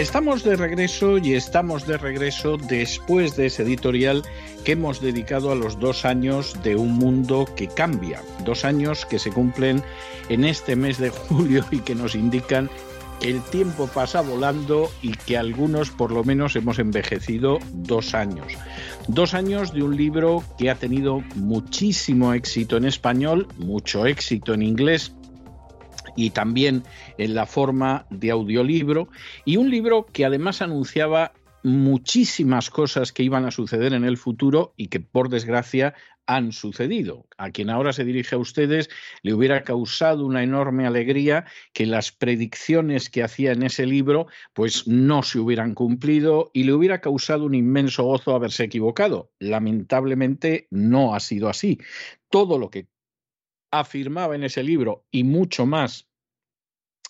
Estamos de regreso y estamos de regreso después de ese editorial que hemos dedicado a los dos años de un mundo que cambia, dos años que se cumplen en este mes de julio y que nos indican que el tiempo pasa volando y que algunos por lo menos hemos envejecido dos años. Dos años de un libro que ha tenido muchísimo éxito en español, mucho éxito en inglés, y también en la forma de audiolibro, y un libro que además anunciaba muchísimas cosas que iban a suceder en el futuro y que por desgracia han sucedido. A quien ahora se dirige a ustedes le hubiera causado una enorme alegría que las predicciones que hacía en ese libro pues no se hubieran cumplido y le hubiera causado un inmenso gozo haberse equivocado. Lamentablemente no ha sido así. Todo lo que afirmaba en ese libro y mucho más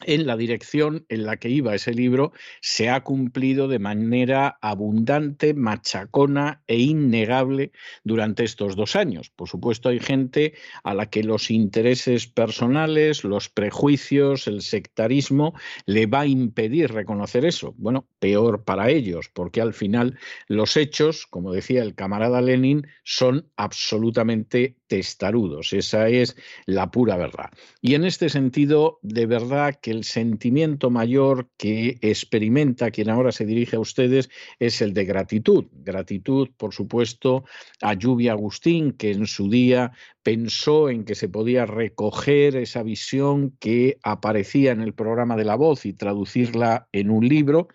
en la dirección en la que iba ese libro se ha cumplido de manera abundante, machacona e innegable durante estos dos años. Por supuesto, hay gente a la que los intereses personales, los prejuicios, el sectarismo le va a impedir reconocer eso. Bueno, peor para ellos, porque al final los hechos, como decía el camarada Lenin, son absolutamente testarudos. Esa es la pura verdad. Y en este sentido, de verdad que el sentimiento mayor que experimenta quien ahora se dirige a ustedes es el de gratitud. Gratitud, por supuesto, a Lluvia Agustín, que en su día pensó en que se podía recoger esa visión que aparecía en el programa de la voz y traducirla en un libro.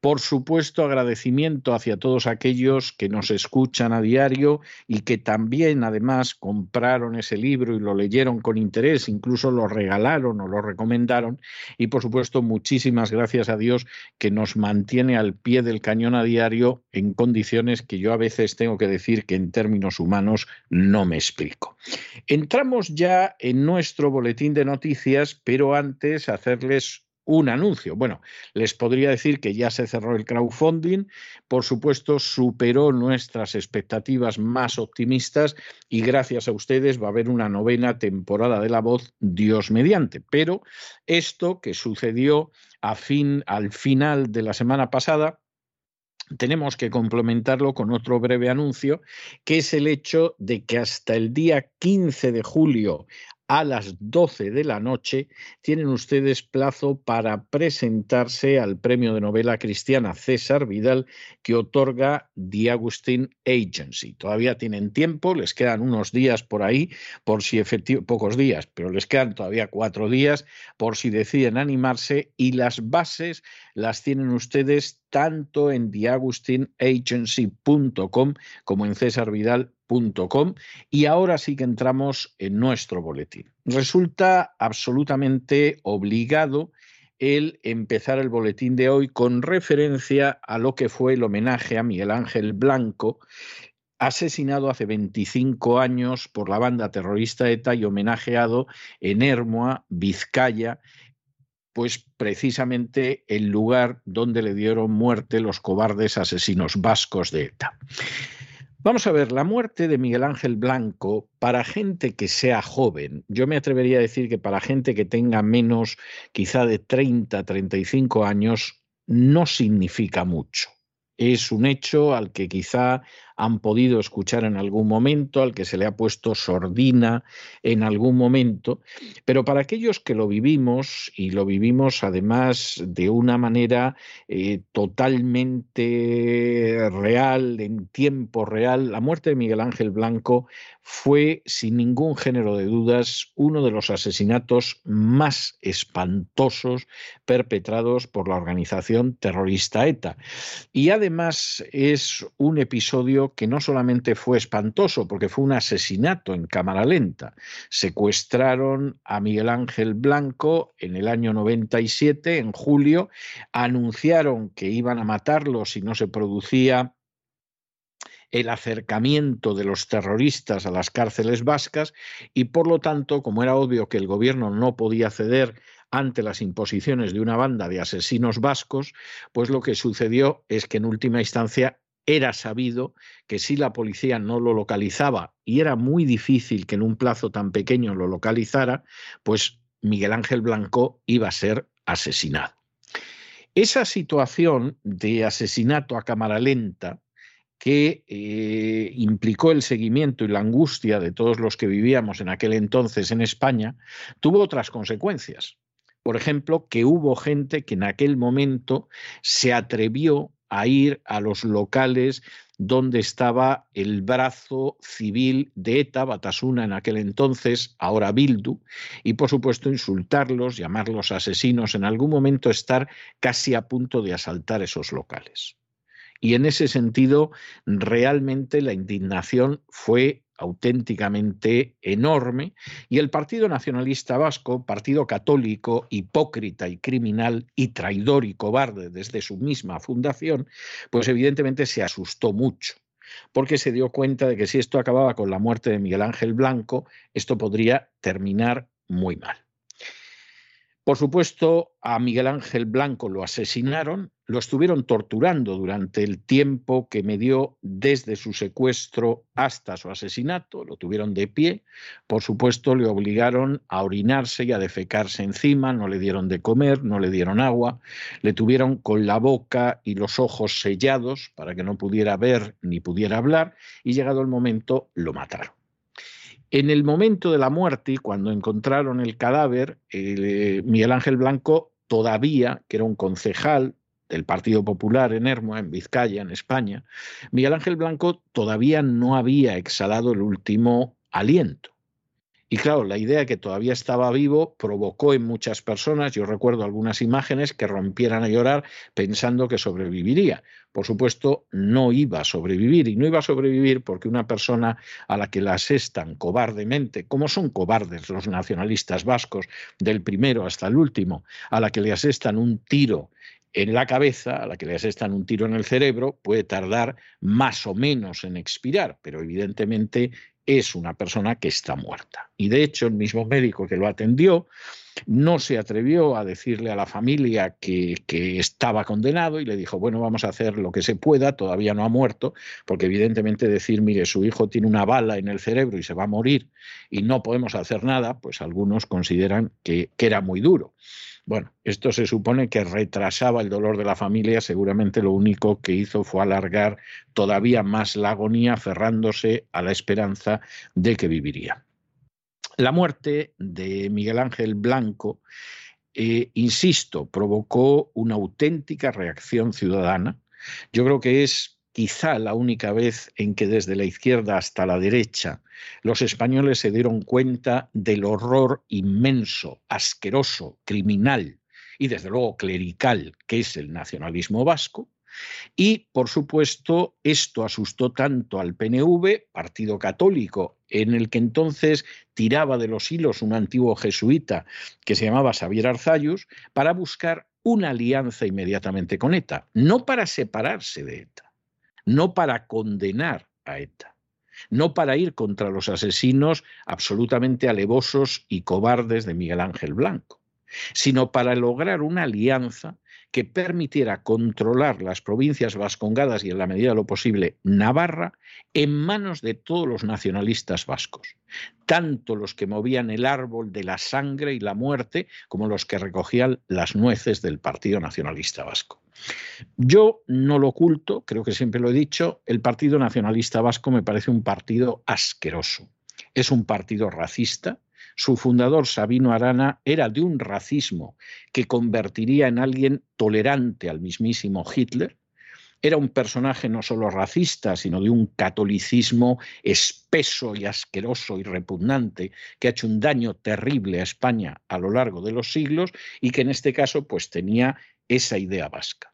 Por supuesto, agradecimiento hacia todos aquellos que nos escuchan a diario y que también además compraron ese libro y lo leyeron con interés, incluso lo regalaron o lo recomendaron. Y por supuesto, muchísimas gracias a Dios que nos mantiene al pie del cañón a diario en condiciones que yo a veces tengo que decir que en términos humanos no me explico. Entramos ya en nuestro boletín de noticias, pero antes hacerles un anuncio. Bueno, les podría decir que ya se cerró el crowdfunding, por supuesto superó nuestras expectativas más optimistas y gracias a ustedes va a haber una novena temporada de La Voz, Dios mediante. Pero esto que sucedió a fin, al final de la semana pasada, tenemos que complementarlo con otro breve anuncio, que es el hecho de que hasta el día 15 de julio a las 12 de la noche tienen ustedes plazo para presentarse al premio de novela cristiana César Vidal que otorga The Agustin Agency. Todavía tienen tiempo, les quedan unos días por ahí, por si efectivamente, pocos días, pero les quedan todavía cuatro días por si deciden animarse y las bases las tienen ustedes tanto en theagustinagency.com como en cesarvidal.com y ahora sí que entramos en nuestro boletín. Resulta absolutamente obligado el empezar el boletín de hoy con referencia a lo que fue el homenaje a Miguel Ángel Blanco, asesinado hace 25 años por la banda terrorista ETA y homenajeado en Hermoa, Vizcaya, pues precisamente el lugar donde le dieron muerte los cobardes asesinos vascos de ETA. Vamos a ver, la muerte de Miguel Ángel Blanco, para gente que sea joven, yo me atrevería a decir que para gente que tenga menos quizá de 30, 35 años, no significa mucho. Es un hecho al que quizá han podido escuchar en algún momento, al que se le ha puesto sordina en algún momento, pero para aquellos que lo vivimos y lo vivimos además de una manera eh, totalmente real, en tiempo real, la muerte de Miguel Ángel Blanco fue, sin ningún género de dudas, uno de los asesinatos más espantosos perpetrados por la organización terrorista ETA. Y además es un episodio que no solamente fue espantoso, porque fue un asesinato en cámara lenta. Secuestraron a Miguel Ángel Blanco en el año 97, en julio, anunciaron que iban a matarlo si no se producía el acercamiento de los terroristas a las cárceles vascas y por lo tanto, como era obvio que el gobierno no podía ceder ante las imposiciones de una banda de asesinos vascos, pues lo que sucedió es que en última instancia era sabido que si la policía no lo localizaba y era muy difícil que en un plazo tan pequeño lo localizara, pues Miguel Ángel Blanco iba a ser asesinado. Esa situación de asesinato a cámara lenta que eh, implicó el seguimiento y la angustia de todos los que vivíamos en aquel entonces en España, tuvo otras consecuencias. Por ejemplo, que hubo gente que en aquel momento se atrevió a ir a los locales donde estaba el brazo civil de ETA, Batasuna en aquel entonces, ahora Bildu, y por supuesto insultarlos, llamarlos asesinos, en algún momento estar casi a punto de asaltar esos locales. Y en ese sentido, realmente la indignación fue auténticamente enorme y el Partido Nacionalista Vasco, partido católico, hipócrita y criminal y traidor y cobarde desde su misma fundación, pues evidentemente se asustó mucho porque se dio cuenta de que si esto acababa con la muerte de Miguel Ángel Blanco, esto podría terminar muy mal. Por supuesto, a Miguel Ángel Blanco lo asesinaron, lo estuvieron torturando durante el tiempo que me dio desde su secuestro hasta su asesinato, lo tuvieron de pie, por supuesto le obligaron a orinarse y a defecarse encima, no le dieron de comer, no le dieron agua, le tuvieron con la boca y los ojos sellados para que no pudiera ver ni pudiera hablar y llegado el momento lo mataron. En el momento de la muerte, cuando encontraron el cadáver, eh, Miguel Ángel Blanco todavía, que era un concejal del Partido Popular en Hermo, en Vizcaya, en España, Miguel Ángel Blanco todavía no había exhalado el último aliento. Y claro, la idea que todavía estaba vivo provocó en muchas personas, yo recuerdo algunas imágenes, que rompieran a llorar pensando que sobreviviría. Por supuesto, no iba a sobrevivir y no iba a sobrevivir porque una persona a la que la asestan cobardemente, como son cobardes los nacionalistas vascos, del primero hasta el último, a la que le asestan un tiro en la cabeza, a la que le asestan un tiro en el cerebro, puede tardar más o menos en expirar, pero evidentemente es una persona que está muerta. Y de hecho, el mismo médico que lo atendió no se atrevió a decirle a la familia que, estaba condenado y le dijo, bueno, vamos a hacer lo que se pueda, todavía no ha muerto, porque evidentemente decir, mire, su hijo tiene una bala en el cerebro y se va a morir y no podemos hacer nada, pues algunos consideran que era muy duro. Bueno, esto se supone que retrasaba el dolor de la familia, seguramente lo único que hizo fue alargar todavía más la agonía, aferrándose a la esperanza de que viviría. La muerte de Miguel Ángel Blanco, eh, insisto, provocó una auténtica reacción ciudadana. Yo creo que es quizá la única vez en que desde la izquierda hasta la derecha los españoles se dieron cuenta del horror inmenso, asqueroso, criminal y desde luego clerical que es el nacionalismo vasco. Y, por supuesto, esto asustó tanto al PNV, partido católico, en el que entonces tiraba de los hilos un antiguo jesuita que se llamaba Xavier Arzayus, para buscar una alianza inmediatamente con ETA, no para separarse de ETA no para condenar a ETA, no para ir contra los asesinos absolutamente alevosos y cobardes de Miguel Ángel Blanco, sino para lograr una alianza que permitiera controlar las provincias vascongadas y en la medida de lo posible Navarra en manos de todos los nacionalistas vascos, tanto los que movían el árbol de la sangre y la muerte como los que recogían las nueces del Partido Nacionalista Vasco. Yo no lo oculto, creo que siempre lo he dicho, el Partido Nacionalista Vasco me parece un partido asqueroso. Es un partido racista, su fundador, Sabino Arana, era de un racismo que convertiría en alguien tolerante al mismísimo Hitler. Era un personaje no solo racista, sino de un catolicismo espeso y asqueroso y repugnante que ha hecho un daño terrible a España a lo largo de los siglos y que en este caso pues tenía esa idea vasca.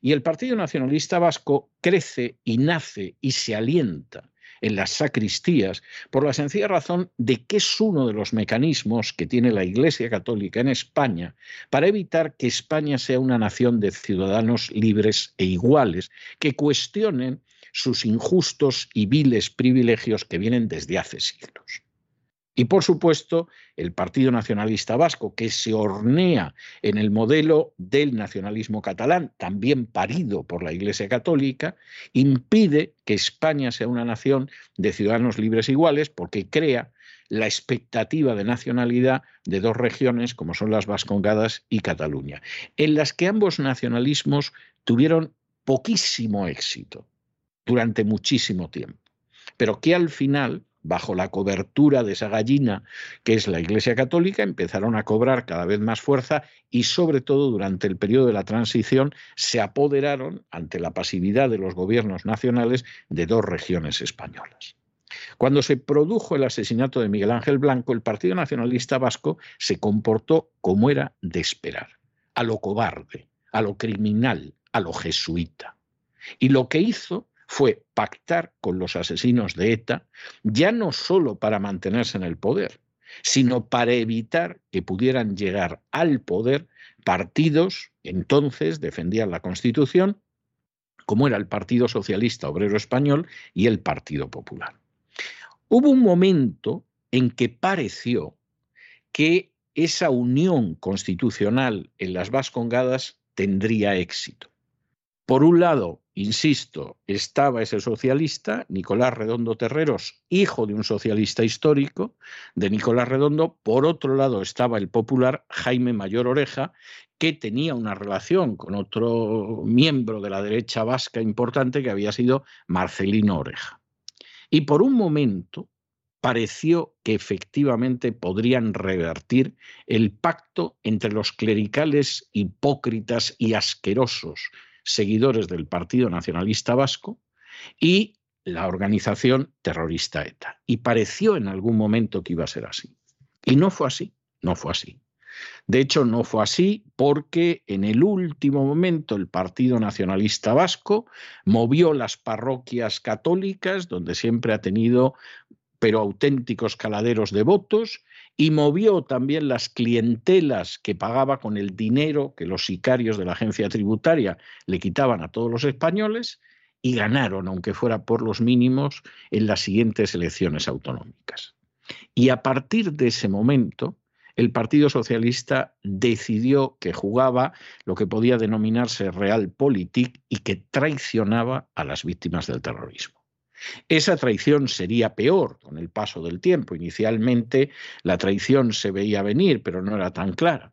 Y el Partido Nacionalista Vasco crece y nace y se alienta en las sacristías por la sencilla razón de que es uno de los mecanismos que tiene la Iglesia Católica en España para evitar que España sea una nación de ciudadanos libres e iguales, que cuestionen sus injustos y viles privilegios que vienen desde hace siglos. Y por supuesto, el Partido Nacionalista Vasco, que se hornea en el modelo del nacionalismo catalán, también parido por la Iglesia Católica, impide que España sea una nación de ciudadanos libres iguales porque crea la expectativa de nacionalidad de dos regiones como son las Vascongadas y Cataluña, en las que ambos nacionalismos tuvieron poquísimo éxito durante muchísimo tiempo, pero que al final bajo la cobertura de esa gallina que es la Iglesia Católica, empezaron a cobrar cada vez más fuerza y sobre todo durante el periodo de la transición se apoderaron ante la pasividad de los gobiernos nacionales de dos regiones españolas. Cuando se produjo el asesinato de Miguel Ángel Blanco, el Partido Nacionalista Vasco se comportó como era de esperar, a lo cobarde, a lo criminal, a lo jesuita. Y lo que hizo fue pactar con los asesinos de ETA, ya no solo para mantenerse en el poder, sino para evitar que pudieran llegar al poder partidos entonces defendían la Constitución, como era el Partido Socialista Obrero Español y el Partido Popular. Hubo un momento en que pareció que esa unión constitucional en las Vascongadas tendría éxito. Por un lado, insisto, estaba ese socialista, Nicolás Redondo Terreros, hijo de un socialista histórico, de Nicolás Redondo. Por otro lado, estaba el popular Jaime Mayor Oreja, que tenía una relación con otro miembro de la derecha vasca importante que había sido Marcelino Oreja. Y por un momento pareció que efectivamente podrían revertir el pacto entre los clericales hipócritas y asquerosos seguidores del Partido Nacionalista Vasco y la organización terrorista ETA. Y pareció en algún momento que iba a ser así. Y no fue así, no fue así. De hecho, no fue así porque en el último momento el Partido Nacionalista Vasco movió las parroquias católicas, donde siempre ha tenido pero auténticos caladeros de votos, y movió también las clientelas que pagaba con el dinero que los sicarios de la agencia tributaria le quitaban a todos los españoles y ganaron, aunque fuera por los mínimos, en las siguientes elecciones autonómicas. Y a partir de ese momento, el Partido Socialista decidió que jugaba lo que podía denominarse realpolitik y que traicionaba a las víctimas del terrorismo. Esa traición sería peor con el paso del tiempo. Inicialmente la traición se veía venir, pero no era tan clara.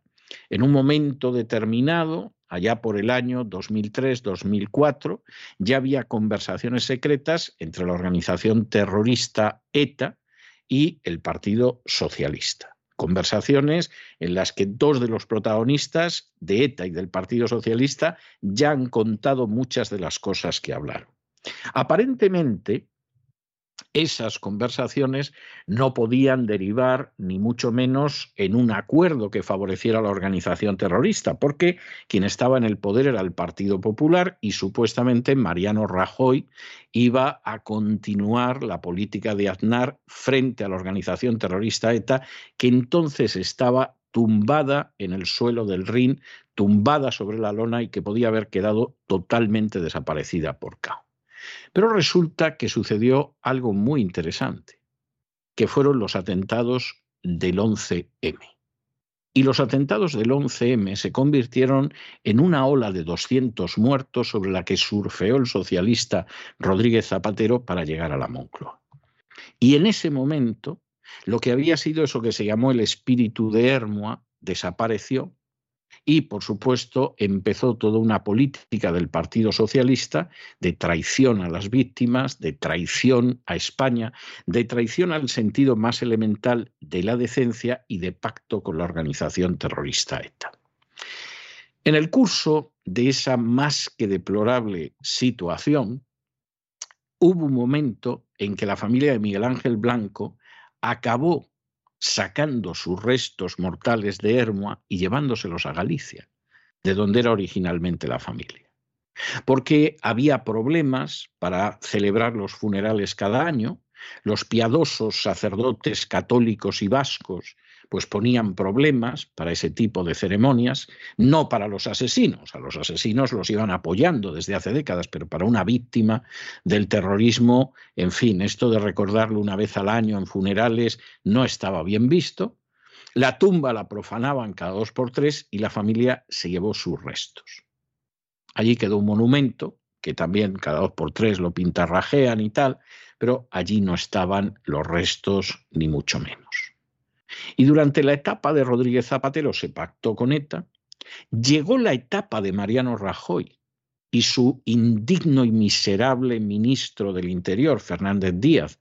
En un momento determinado, allá por el año 2003-2004, ya había conversaciones secretas entre la organización terrorista ETA y el Partido Socialista. Conversaciones en las que dos de los protagonistas de ETA y del Partido Socialista ya han contado muchas de las cosas que hablaron. Aparentemente, esas conversaciones no podían derivar ni mucho menos en un acuerdo que favoreciera a la organización terrorista, porque quien estaba en el poder era el Partido Popular y supuestamente Mariano Rajoy iba a continuar la política de Aznar frente a la organización terrorista ETA, que entonces estaba tumbada en el suelo del Rin, tumbada sobre la lona y que podía haber quedado totalmente desaparecida por caos. Pero resulta que sucedió algo muy interesante, que fueron los atentados del 11M. Y los atentados del 11M se convirtieron en una ola de 200 muertos sobre la que surfeó el socialista Rodríguez Zapatero para llegar a la Moncloa. Y en ese momento, lo que había sido eso que se llamó el espíritu de Hermoa desapareció y, por supuesto, empezó toda una política del Partido Socialista de traición a las víctimas, de traición a España, de traición al sentido más elemental de la decencia y de pacto con la organización terrorista ETA. En el curso de esa más que deplorable situación, hubo un momento en que la familia de Miguel Ángel Blanco acabó sacando sus restos mortales de Hermoa y llevándoselos a Galicia, de donde era originalmente la familia. Porque había problemas para celebrar los funerales cada año, los piadosos sacerdotes católicos y vascos pues ponían problemas para ese tipo de ceremonias, no para los asesinos, a los asesinos los iban apoyando desde hace décadas, pero para una víctima del terrorismo, en fin, esto de recordarlo una vez al año en funerales no estaba bien visto. La tumba la profanaban cada dos por tres y la familia se llevó sus restos. Allí quedó un monumento, que también cada dos por tres lo pintarrajean y tal, pero allí no estaban los restos ni mucho menos. Y durante la etapa de Rodríguez Zapatero se pactó con ETA, llegó la etapa de Mariano Rajoy y su indigno y miserable ministro del Interior, Fernández Díaz,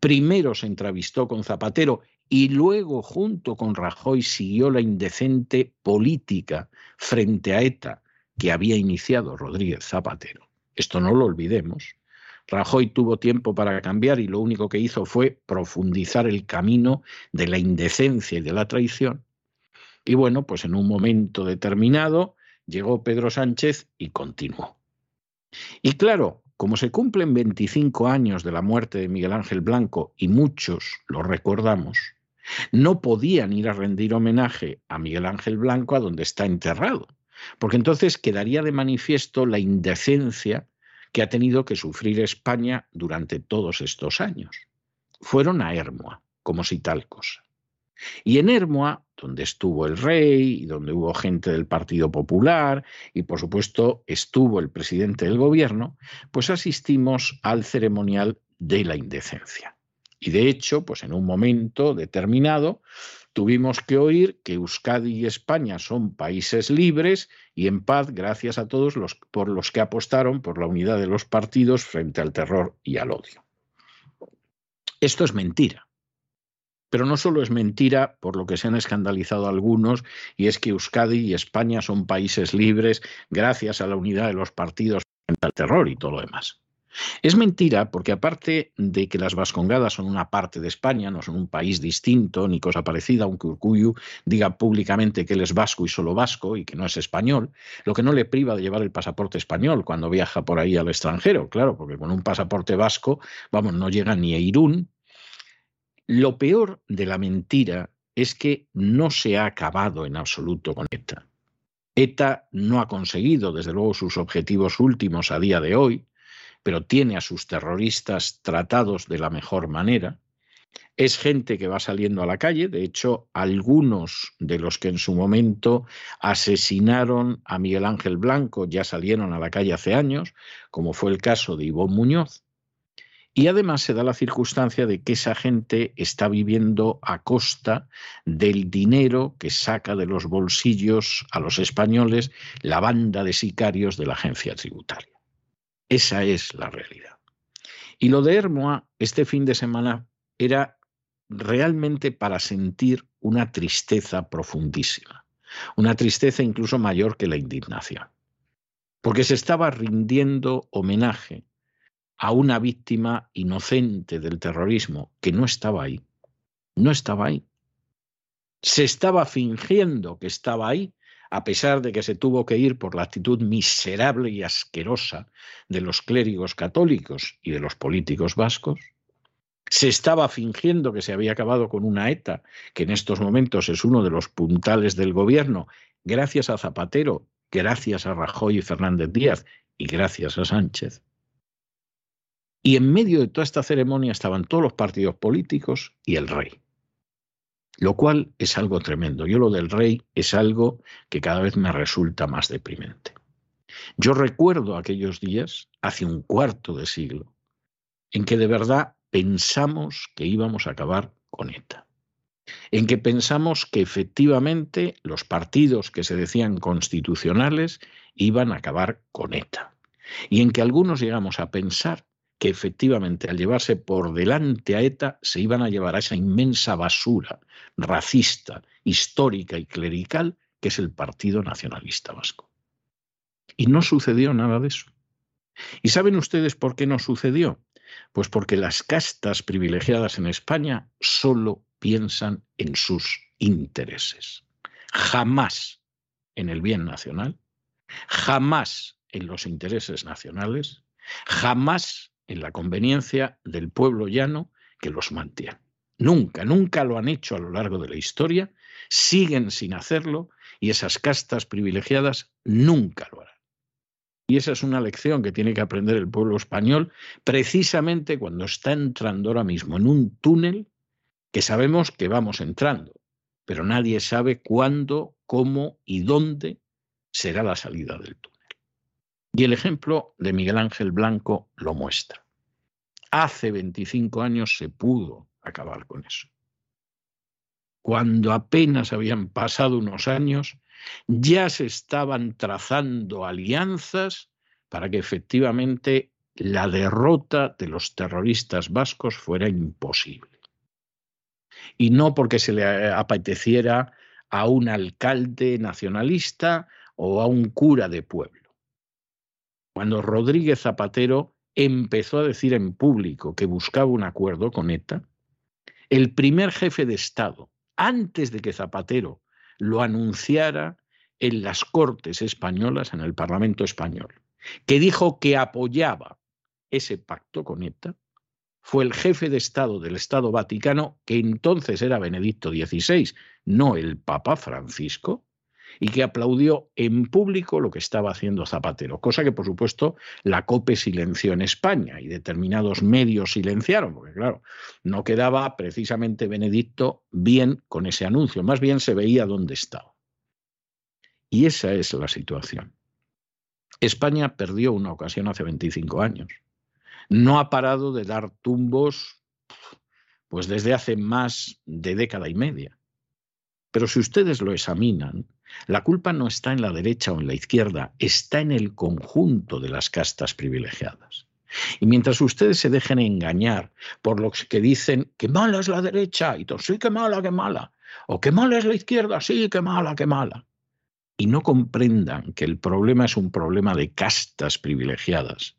primero se entrevistó con Zapatero y luego junto con Rajoy siguió la indecente política frente a ETA que había iniciado Rodríguez Zapatero. Esto no lo olvidemos. Rajoy tuvo tiempo para cambiar y lo único que hizo fue profundizar el camino de la indecencia y de la traición. Y bueno, pues en un momento determinado llegó Pedro Sánchez y continuó. Y claro, como se cumplen 25 años de la muerte de Miguel Ángel Blanco y muchos lo recordamos, no podían ir a rendir homenaje a Miguel Ángel Blanco a donde está enterrado, porque entonces quedaría de manifiesto la indecencia que ha tenido que sufrir España durante todos estos años. Fueron a Hermoa, como si tal cosa. Y en Hermoa, donde estuvo el rey y donde hubo gente del Partido Popular y por supuesto estuvo el presidente del gobierno, pues asistimos al ceremonial de la indecencia. Y de hecho, pues en un momento determinado, tuvimos que oír que Euskadi y España son países libres y en paz gracias a todos los por los que apostaron por la unidad de los partidos frente al terror y al odio. Esto es mentira. Pero no solo es mentira por lo que se han escandalizado algunos, y es que Euskadi y España son países libres gracias a la unidad de los partidos frente al terror y todo lo demás. Es mentira porque aparte de que las Vascongadas son una parte de España, no son un país distinto ni cosa parecida, aunque Urcuyu diga públicamente que él es vasco y solo vasco y que no es español, lo que no le priva de llevar el pasaporte español cuando viaja por ahí al extranjero, claro, porque con un pasaporte vasco, vamos, no llega ni a Irún. Lo peor de la mentira es que no se ha acabado en absoluto con ETA. ETA no ha conseguido, desde luego, sus objetivos últimos a día de hoy, pero tiene a sus terroristas tratados de la mejor manera. Es gente que va saliendo a la calle, de hecho, algunos de los que en su momento asesinaron a Miguel Ángel Blanco ya salieron a la calle hace años, como fue el caso de Ivón Muñoz. Y además se da la circunstancia de que esa gente está viviendo a costa del dinero que saca de los bolsillos a los españoles la banda de sicarios de la agencia tributaria. Esa es la realidad. Y lo de Hermoa este fin de semana era realmente para sentir una tristeza profundísima, una tristeza incluso mayor que la indignación, porque se estaba rindiendo homenaje a una víctima inocente del terrorismo que no estaba ahí, no estaba ahí. Se estaba fingiendo que estaba ahí a pesar de que se tuvo que ir por la actitud miserable y asquerosa de los clérigos católicos y de los políticos vascos? Se estaba fingiendo que se había acabado con una ETA, que en estos momentos es uno de los puntales del gobierno, gracias a Zapatero, gracias a Rajoy y Fernández Díaz y gracias a Sánchez. Y en medio de toda esta ceremonia estaban todos los partidos políticos y el rey lo cual es algo tremendo. Yo lo del rey es algo que cada vez me resulta más deprimente. Yo recuerdo aquellos días, hace un cuarto de siglo, en que de verdad pensamos que íbamos a acabar con ETA, en que pensamos que efectivamente los partidos que se decían constitucionales iban a acabar con ETA, y en que algunos llegamos a pensar que efectivamente al llevarse por delante a ETA se iban a llevar a esa inmensa basura racista, histórica y clerical que es el Partido Nacionalista Vasco. Y no sucedió nada de eso. ¿Y saben ustedes por qué no sucedió? Pues porque las castas privilegiadas en España solo piensan en sus intereses, jamás en el bien nacional, jamás en los intereses nacionales, jamás en la conveniencia del pueblo llano que los mantiene. Nunca, nunca lo han hecho a lo largo de la historia, siguen sin hacerlo y esas castas privilegiadas nunca lo harán. Y esa es una lección que tiene que aprender el pueblo español precisamente cuando está entrando ahora mismo en un túnel que sabemos que vamos entrando, pero nadie sabe cuándo, cómo y dónde será la salida del túnel. Y el ejemplo de Miguel Ángel Blanco lo muestra. Hace 25 años se pudo acabar con eso. Cuando apenas habían pasado unos años, ya se estaban trazando alianzas para que efectivamente la derrota de los terroristas vascos fuera imposible. Y no porque se le apeteciera a un alcalde nacionalista o a un cura de pueblo. Cuando Rodríguez Zapatero empezó a decir en público que buscaba un acuerdo con ETA, el primer jefe de Estado, antes de que Zapatero lo anunciara en las Cortes españolas, en el Parlamento español, que dijo que apoyaba ese pacto con ETA, fue el jefe de Estado del Estado Vaticano, que entonces era Benedicto XVI, no el Papa Francisco, y que aplaudió en público lo que estaba haciendo Zapatero, cosa que por supuesto la COPE silenció en España y determinados medios silenciaron, porque claro, no quedaba precisamente Benedicto bien con ese anuncio, más bien se veía dónde estaba. Y esa es la situación. España perdió una ocasión hace 25 años. No ha parado de dar tumbos pues desde hace más de década y media. Pero si ustedes lo examinan, la culpa no está en la derecha o en la izquierda, está en el conjunto de las castas privilegiadas. Y mientras ustedes se dejen engañar por los que dicen que mala es la derecha, y sí que mala, que mala, o que mala es la izquierda, sí que mala, que mala, y no comprendan que el problema es un problema de castas privilegiadas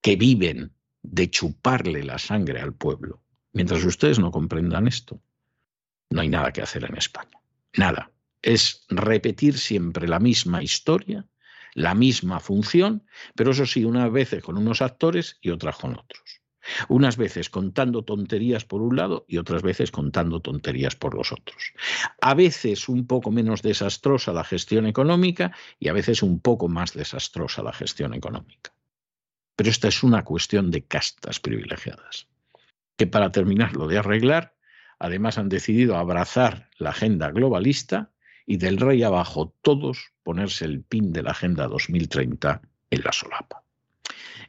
que viven de chuparle la sangre al pueblo. Mientras ustedes no comprendan esto, no hay nada que hacer en España. Nada es repetir siempre la misma historia, la misma función, pero eso sí, unas veces con unos actores y otras con otros. Unas veces contando tonterías por un lado y otras veces contando tonterías por los otros. A veces un poco menos desastrosa la gestión económica y a veces un poco más desastrosa la gestión económica. Pero esta es una cuestión de castas privilegiadas, que para terminarlo de arreglar, además han decidido abrazar la agenda globalista y del rey abajo todos ponerse el pin de la Agenda 2030 en la solapa.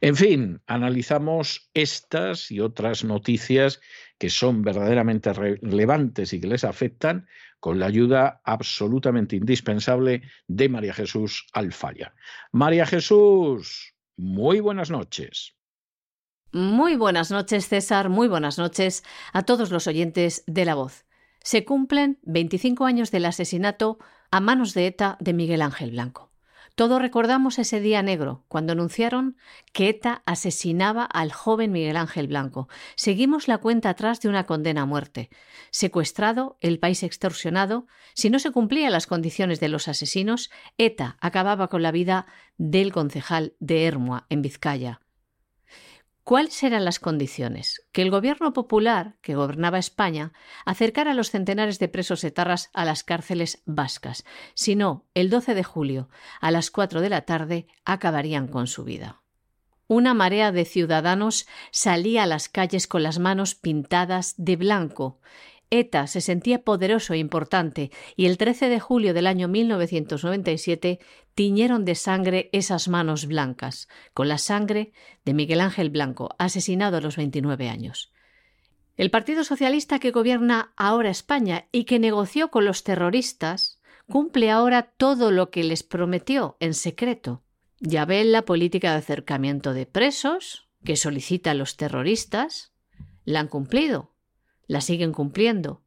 En fin, analizamos estas y otras noticias que son verdaderamente relevantes y que les afectan con la ayuda absolutamente indispensable de María Jesús Alfaya. María Jesús, muy buenas noches. Muy buenas noches, César. Muy buenas noches a todos los oyentes de La Voz se cumplen 25 años del asesinato a manos de ETA de Miguel Ángel Blanco. Todos recordamos ese día negro, cuando anunciaron que ETA asesinaba al joven Miguel Ángel Blanco. Seguimos la cuenta atrás de una condena a muerte. Secuestrado, el país extorsionado, si no se cumplían las condiciones de los asesinos, ETA acababa con la vida del concejal de Hermua, en Vizcaya. ¿Cuáles eran las condiciones? Que el gobierno popular, que gobernaba España, acercara a los centenares de presos etarras a las cárceles vascas. Si no, el 12 de julio, a las 4 de la tarde, acabarían con su vida. Una marea de ciudadanos salía a las calles con las manos pintadas de blanco, ETA se sentía poderoso e importante y el 13 de julio del año 1997 tiñeron de sangre esas manos blancas, con la sangre de Miguel Ángel Blanco, asesinado a los 29 años. El Partido Socialista que gobierna ahora España y que negoció con los terroristas cumple ahora todo lo que les prometió en secreto. Ya ven la política de acercamiento de presos que solicitan los terroristas. La han cumplido la siguen cumpliendo.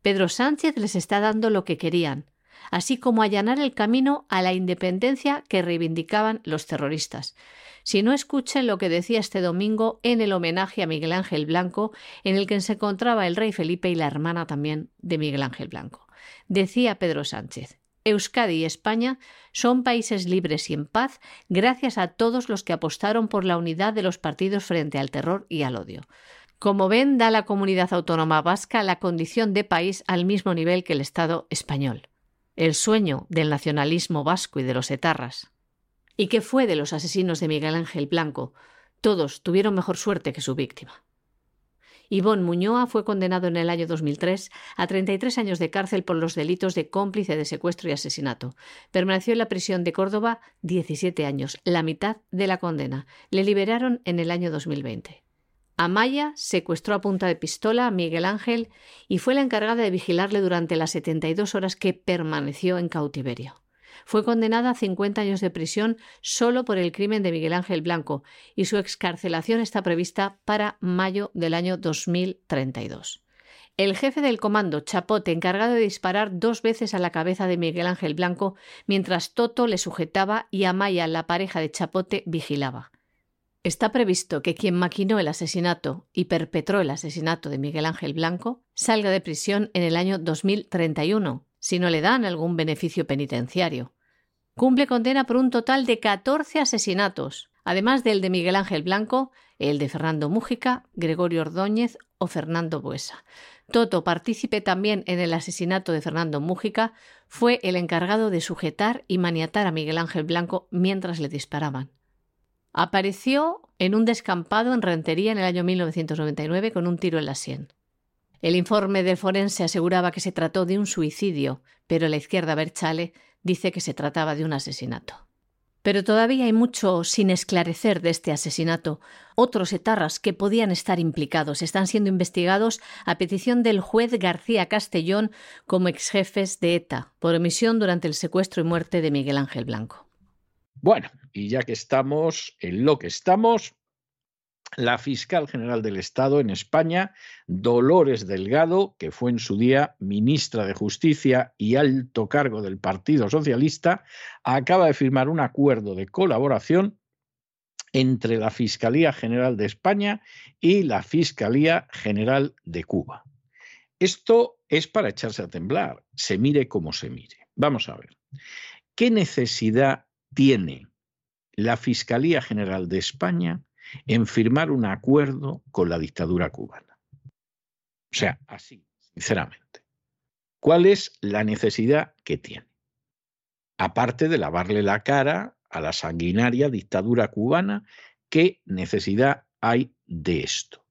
Pedro Sánchez les está dando lo que querían, así como allanar el camino a la independencia que reivindicaban los terroristas. Si no escuchen lo que decía este domingo en el homenaje a Miguel Ángel Blanco, en el que se encontraba el rey Felipe y la hermana también de Miguel Ángel Blanco. Decía Pedro Sánchez Euskadi y España son países libres y en paz gracias a todos los que apostaron por la unidad de los partidos frente al terror y al odio. Como ven, da la comunidad autónoma vasca la condición de país al mismo nivel que el Estado español. El sueño del nacionalismo vasco y de los etarras. ¿Y qué fue de los asesinos de Miguel Ángel Blanco? Todos tuvieron mejor suerte que su víctima. Ivón Muñoa fue condenado en el año 2003 a 33 años de cárcel por los delitos de cómplice de secuestro y asesinato. Permaneció en la prisión de Córdoba 17 años, la mitad de la condena. Le liberaron en el año 2020. Amaya secuestró a punta de pistola a Miguel Ángel y fue la encargada de vigilarle durante las 72 horas que permaneció en cautiverio. Fue condenada a 50 años de prisión solo por el crimen de Miguel Ángel Blanco y su excarcelación está prevista para mayo del año 2032. El jefe del comando, Chapote, encargado de disparar dos veces a la cabeza de Miguel Ángel Blanco, mientras Toto le sujetaba y Amaya, la pareja de Chapote, vigilaba. Está previsto que quien maquinó el asesinato y perpetró el asesinato de Miguel Ángel Blanco salga de prisión en el año 2031, si no le dan algún beneficio penitenciario. Cumple condena por un total de 14 asesinatos, además del de Miguel Ángel Blanco, el de Fernando Mújica, Gregorio Ordóñez o Fernando Buesa. Toto, partícipe también en el asesinato de Fernando Mújica, fue el encargado de sujetar y maniatar a Miguel Ángel Blanco mientras le disparaban. Apareció en un descampado en Rentería en el año 1999 con un tiro en la sien. El informe del forense aseguraba que se trató de un suicidio, pero la izquierda Berchale dice que se trataba de un asesinato. Pero todavía hay mucho sin esclarecer de este asesinato. Otros etarras que podían estar implicados están siendo investigados a petición del juez García Castellón como exjefes de ETA por omisión durante el secuestro y muerte de Miguel Ángel Blanco. Bueno, y ya que estamos en lo que estamos, la fiscal general del Estado en España, Dolores Delgado, que fue en su día ministra de Justicia y alto cargo del Partido Socialista, acaba de firmar un acuerdo de colaboración entre la Fiscalía General de España y la Fiscalía General de Cuba. Esto es para echarse a temblar, se mire como se mire. Vamos a ver. ¿Qué necesidad tiene la Fiscalía General de España en firmar un acuerdo con la dictadura cubana. O sea, así, sinceramente. ¿Cuál es la necesidad que tiene? Aparte de lavarle la cara a la sanguinaria dictadura cubana, ¿qué necesidad hay de esto?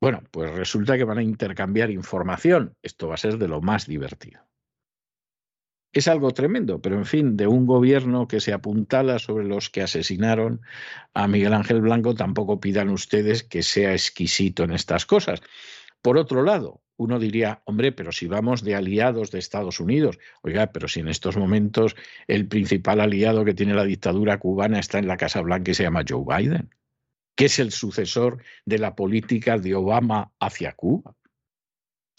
Bueno, pues resulta que van a intercambiar información. Esto va a ser de lo más divertido. Es algo tremendo, pero en fin, de un gobierno que se apuntala sobre los que asesinaron a Miguel Ángel Blanco, tampoco pidan ustedes que sea exquisito en estas cosas. Por otro lado, uno diría, hombre, pero si vamos de aliados de Estados Unidos, oiga, pero si en estos momentos el principal aliado que tiene la dictadura cubana está en la Casa Blanca y se llama Joe Biden, que es el sucesor de la política de Obama hacia Cuba.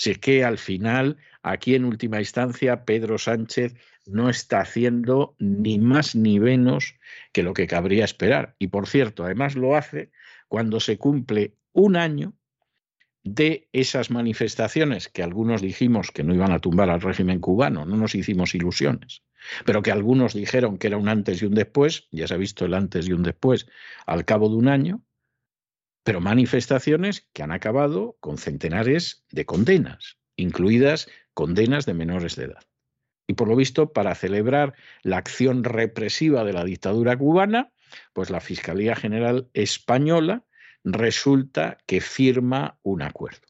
Si que al final, aquí en última instancia, Pedro Sánchez no está haciendo ni más ni menos que lo que cabría esperar. Y por cierto, además lo hace cuando se cumple un año de esas manifestaciones que algunos dijimos que no iban a tumbar al régimen cubano, no nos hicimos ilusiones, pero que algunos dijeron que era un antes y un después, ya se ha visto el antes y un después al cabo de un año, pero manifestaciones que han acabado con centenares de condenas, incluidas condenas de menores de edad. Y por lo visto, para celebrar la acción represiva de la dictadura cubana, pues la Fiscalía General Española resulta que firma un acuerdo.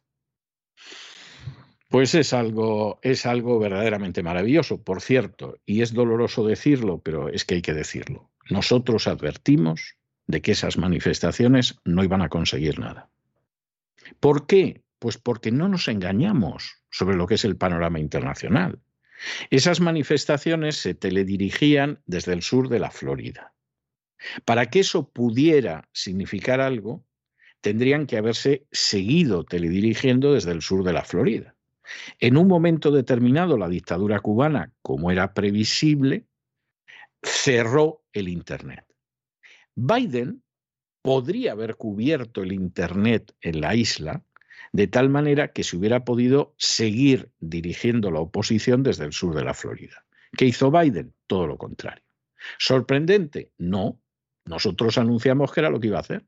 Pues es algo, es algo verdaderamente maravilloso, por cierto, y es doloroso decirlo, pero es que hay que decirlo. Nosotros advertimos de que esas manifestaciones no iban a conseguir nada. ¿Por qué? Pues porque no nos engañamos sobre lo que es el panorama internacional. Esas manifestaciones se teledirigían desde el sur de la Florida. Para que eso pudiera significar algo, tendrían que haberse seguido teledirigiendo desde el sur de la Florida. En un momento determinado, la dictadura cubana, como era previsible, cerró el Internet. Biden podría haber cubierto el Internet en la isla de tal manera que se hubiera podido seguir dirigiendo la oposición desde el sur de la Florida. ¿Qué hizo Biden? Todo lo contrario. ¿Sorprendente? No. Nosotros anunciamos que era lo que iba a hacer.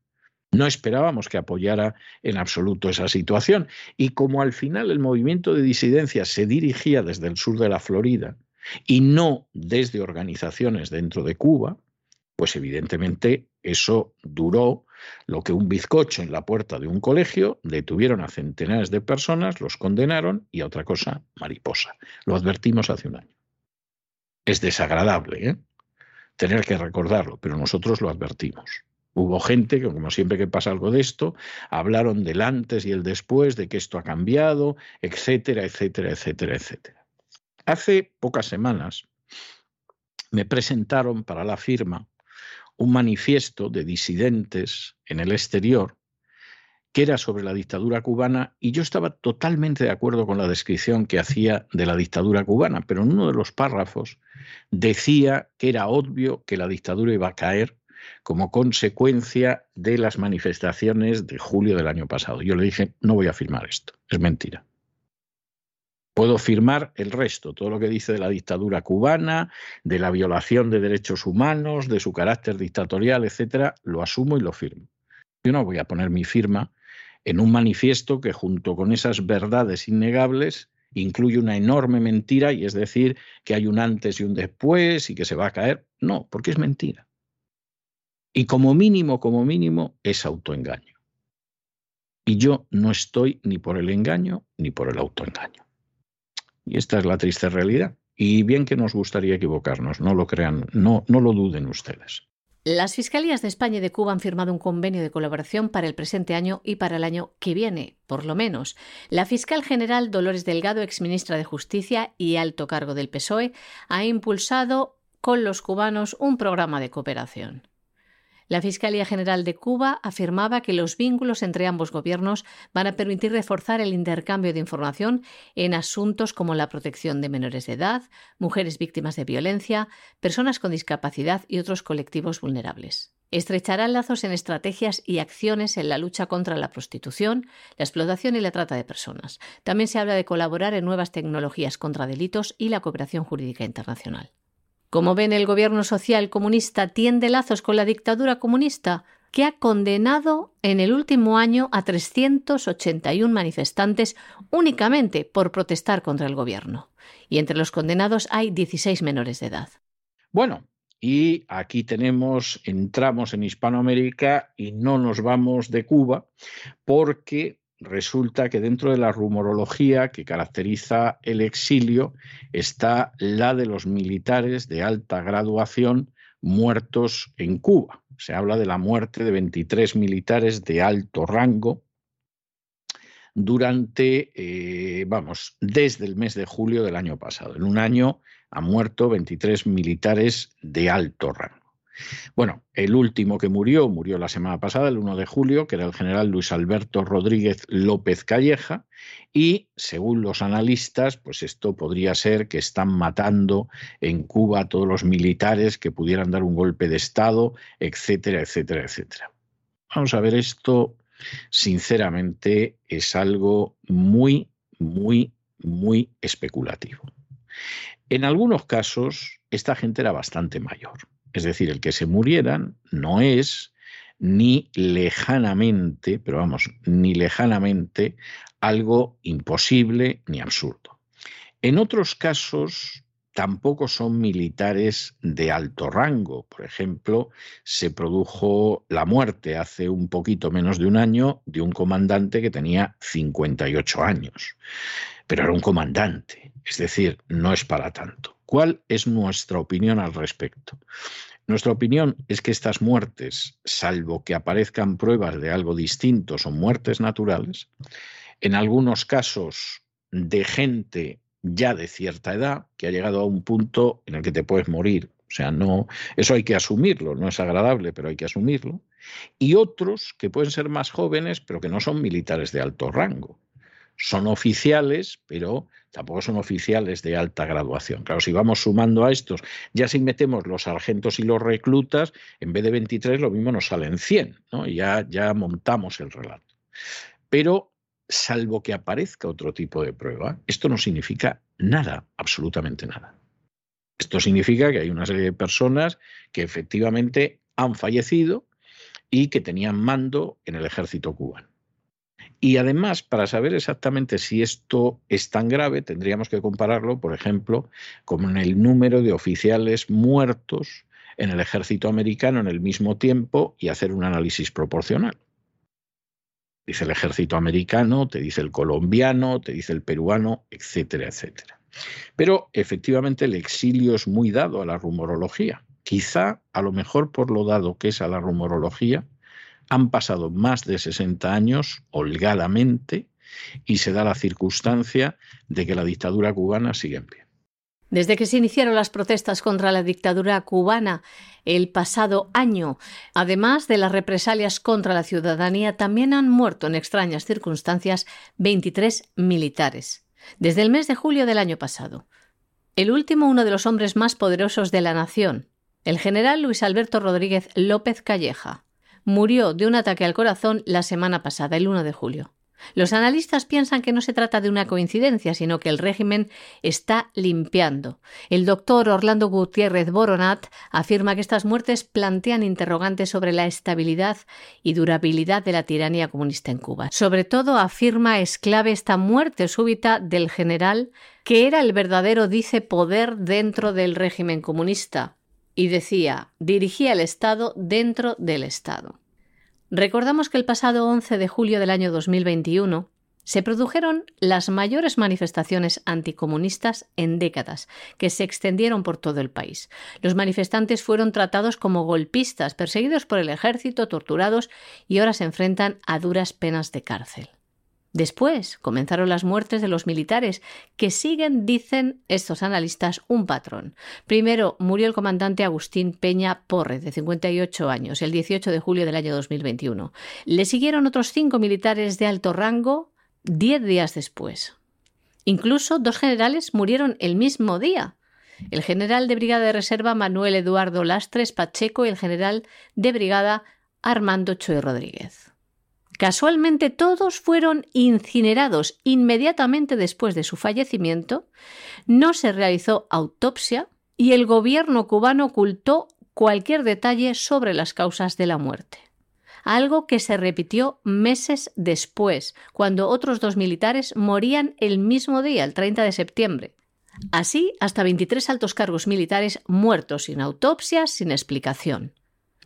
No esperábamos que apoyara en absoluto esa situación. Y como al final el movimiento de disidencia se dirigía desde el sur de la Florida y no desde organizaciones dentro de Cuba, pues evidentemente eso duró lo que un bizcocho en la puerta de un colegio, detuvieron a centenares de personas, los condenaron y a otra cosa, mariposa. Lo advertimos hace un año. Es desagradable ¿eh? tener que recordarlo, pero nosotros lo advertimos. Hubo gente que, como siempre que pasa algo de esto, hablaron del antes y el después, de que esto ha cambiado, etcétera, etcétera, etcétera, etcétera. Hace pocas semanas me presentaron para la firma un manifiesto de disidentes en el exterior que era sobre la dictadura cubana y yo estaba totalmente de acuerdo con la descripción que hacía de la dictadura cubana, pero en uno de los párrafos decía que era obvio que la dictadura iba a caer como consecuencia de las manifestaciones de julio del año pasado. Yo le dije, no voy a firmar esto, es mentira. Puedo firmar el resto, todo lo que dice de la dictadura cubana, de la violación de derechos humanos, de su carácter dictatorial, etcétera, lo asumo y lo firmo. Yo no voy a poner mi firma en un manifiesto que junto con esas verdades innegables incluye una enorme mentira y es decir que hay un antes y un después y que se va a caer. No, porque es mentira. Y como mínimo, como mínimo, es autoengaño. Y yo no estoy ni por el engaño ni por el autoengaño. Y esta es la triste realidad. Y bien que nos gustaría equivocarnos, no lo crean, no, no lo duden ustedes. Las Fiscalías de España y de Cuba han firmado un convenio de colaboración para el presente año y para el año que viene, por lo menos. La fiscal general Dolores Delgado, exministra de Justicia y alto cargo del PSOE, ha impulsado con los cubanos un programa de cooperación. La Fiscalía General de Cuba afirmaba que los vínculos entre ambos gobiernos van a permitir reforzar el intercambio de información en asuntos como la protección de menores de edad, mujeres víctimas de violencia, personas con discapacidad y otros colectivos vulnerables. Estrecharán lazos en estrategias y acciones en la lucha contra la prostitución, la explotación y la trata de personas. También se habla de colaborar en nuevas tecnologías contra delitos y la cooperación jurídica internacional. Como ven, el gobierno social comunista tiende lazos con la dictadura comunista, que ha condenado en el último año a 381 manifestantes únicamente por protestar contra el gobierno. Y entre los condenados hay 16 menores de edad. Bueno, y aquí tenemos, entramos en Hispanoamérica y no nos vamos de Cuba porque resulta que dentro de la rumorología que caracteriza el exilio está la de los militares de alta graduación muertos en Cuba. Se habla de la muerte de 23 militares de alto rango durante, eh, vamos, desde el mes de julio del año pasado. En un año han muerto 23 militares de alto rango. Bueno, el último que murió, murió la semana pasada, el 1 de julio, que era el general Luis Alberto Rodríguez López Calleja, y según los analistas, pues esto podría ser que están matando en Cuba a todos los militares que pudieran dar un golpe de Estado, etcétera, etcétera, etcétera. Vamos a ver, esto sinceramente es algo muy, muy, muy especulativo. En algunos casos, esta gente era bastante mayor es decir, el que se murieran no es ni lejanamente, pero vamos, ni lejanamente algo imposible ni absurdo. En otros casos tampoco son militares de alto rango. Por ejemplo, se produjo la muerte hace un poquito menos de un año de un comandante que tenía 58 años, pero era un comandante, es decir, no es para tanto. ¿Cuál es nuestra opinión al respecto? Nuestra opinión es que estas muertes, salvo que aparezcan pruebas de algo distinto, son muertes naturales. En algunos casos de gente ya de cierta edad que ha llegado a un punto en el que te puedes morir. O sea, no, eso hay que asumirlo, no es agradable, pero hay que asumirlo. Y otros que pueden ser más jóvenes, pero que no son militares de alto rango son oficiales, pero tampoco son oficiales de alta graduación. Claro, si vamos sumando a estos, ya si metemos los sargentos y los reclutas, en vez de 23 lo mismo nos salen 100, ¿no? Ya, ya montamos el relato. Pero salvo que aparezca otro tipo de prueba, esto no significa nada, absolutamente nada. Esto significa que hay una serie de personas que efectivamente han fallecido y que tenían mando en el ejército cubano. Y además, para saber exactamente si esto es tan grave, tendríamos que compararlo, por ejemplo, con el número de oficiales muertos en el ejército americano en el mismo tiempo y hacer un análisis proporcional. Dice el ejército americano, te dice el colombiano, te dice el peruano, etcétera, etcétera. Pero efectivamente el exilio es muy dado a la rumorología. Quizá, a lo mejor por lo dado que es a la rumorología, han pasado más de 60 años holgadamente y se da la circunstancia de que la dictadura cubana sigue en pie. Desde que se iniciaron las protestas contra la dictadura cubana el pasado año, además de las represalias contra la ciudadanía, también han muerto en extrañas circunstancias 23 militares. Desde el mes de julio del año pasado. El último, uno de los hombres más poderosos de la nación, el general Luis Alberto Rodríguez López Calleja, murió de un ataque al corazón la semana pasada, el 1 de julio. Los analistas piensan que no se trata de una coincidencia, sino que el régimen está limpiando. El doctor Orlando Gutiérrez Boronat afirma que estas muertes plantean interrogantes sobre la estabilidad y durabilidad de la tiranía comunista en Cuba. Sobre todo afirma es clave esta muerte súbita del general que era el verdadero dice poder dentro del régimen comunista y decía dirigía el Estado dentro del Estado. Recordamos que el pasado 11 de julio del año 2021 se produjeron las mayores manifestaciones anticomunistas en décadas, que se extendieron por todo el país. Los manifestantes fueron tratados como golpistas, perseguidos por el ejército, torturados y ahora se enfrentan a duras penas de cárcel. Después comenzaron las muertes de los militares, que siguen, dicen estos analistas, un patrón. Primero murió el comandante Agustín Peña Porre, de 58 años, el 18 de julio del año 2021. Le siguieron otros cinco militares de alto rango diez días después. Incluso dos generales murieron el mismo día. El general de brigada de reserva Manuel Eduardo Lastres Pacheco y el general de brigada Armando Choy Rodríguez. Casualmente todos fueron incinerados inmediatamente después de su fallecimiento, no se realizó autopsia y el gobierno cubano ocultó cualquier detalle sobre las causas de la muerte. Algo que se repitió meses después, cuando otros dos militares morían el mismo día, el 30 de septiembre. Así, hasta 23 altos cargos militares muertos sin autopsia, sin explicación.